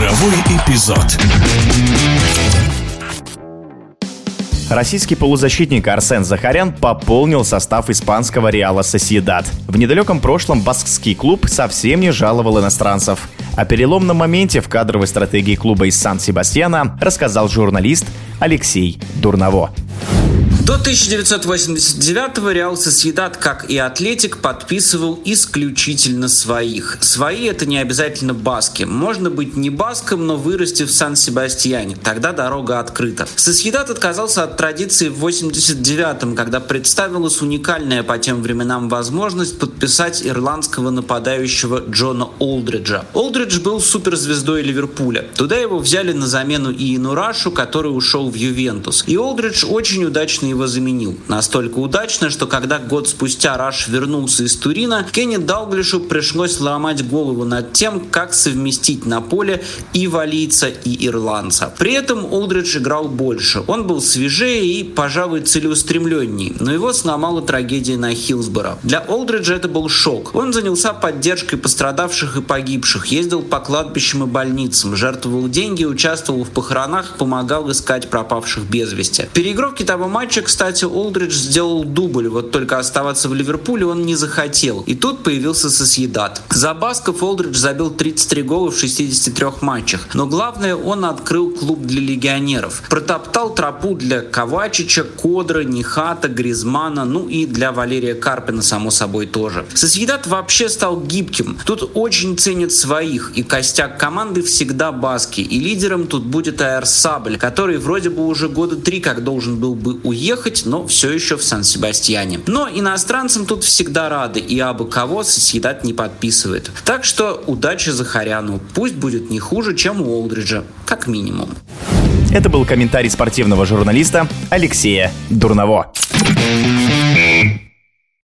Игровой эпизод. Российский полузащитник Арсен Захарян пополнил состав испанского Реала Сосьедад. В недалеком прошлом баскский клуб совсем не жаловал иностранцев. О переломном моменте в кадровой стратегии клуба из Сан-Себастьяна рассказал журналист Алексей Дурново. До 1989-го Реал Сосъедат, как и Атлетик, подписывал исключительно своих. Свои — это не обязательно баски. Можно быть не баском, но вырасти в Сан-Себастьяне. Тогда дорога открыта. Сосъедат отказался от традиции в 89-м, когда представилась уникальная по тем временам возможность подписать ирландского нападающего Джона Олдриджа. Олдридж был суперзвездой Ливерпуля. Туда его взяли на замену Иену Рашу, который ушел в Ювентус. И Олдридж очень удачно его его заменил. Настолько удачно, что когда год спустя Раш вернулся из Турина, Кенни Далглишу пришлось ломать голову над тем, как совместить на поле и валийца, и ирландца. При этом Олдридж играл больше. Он был свежее и, пожалуй, целеустремленней, но его сломала трагедия на Хилсборо. Для Олдриджа это был шок. Он занялся поддержкой пострадавших и погибших, ездил по кладбищам и больницам, жертвовал деньги, участвовал в похоронах, помогал искать пропавших без вести. Переигровки того матча, кстати, Олдридж сделал дубль, вот только оставаться в Ливерпуле он не захотел. И тут появился Сосъедат. За Басков Олдридж забил 33 гола в 63 матчах. Но главное, он открыл клуб для легионеров. Протоптал тропу для Ковачича, Кодра, Нихата, Гризмана, ну и для Валерия Карпина, само собой, тоже. Сосъедат вообще стал гибким. Тут очень ценят своих, и костяк команды всегда Баски. И лидером тут будет Аэр Сабль, который вроде бы уже года три как должен был бы уехать, уехать, но все еще в Сан-Себастьяне. Но иностранцам тут всегда рады, и абы кого съедать не подписывает. Так что удачи Захаряну. Пусть будет не хуже, чем у Олдриджа, как минимум. Это был комментарий спортивного журналиста Алексея Дурново.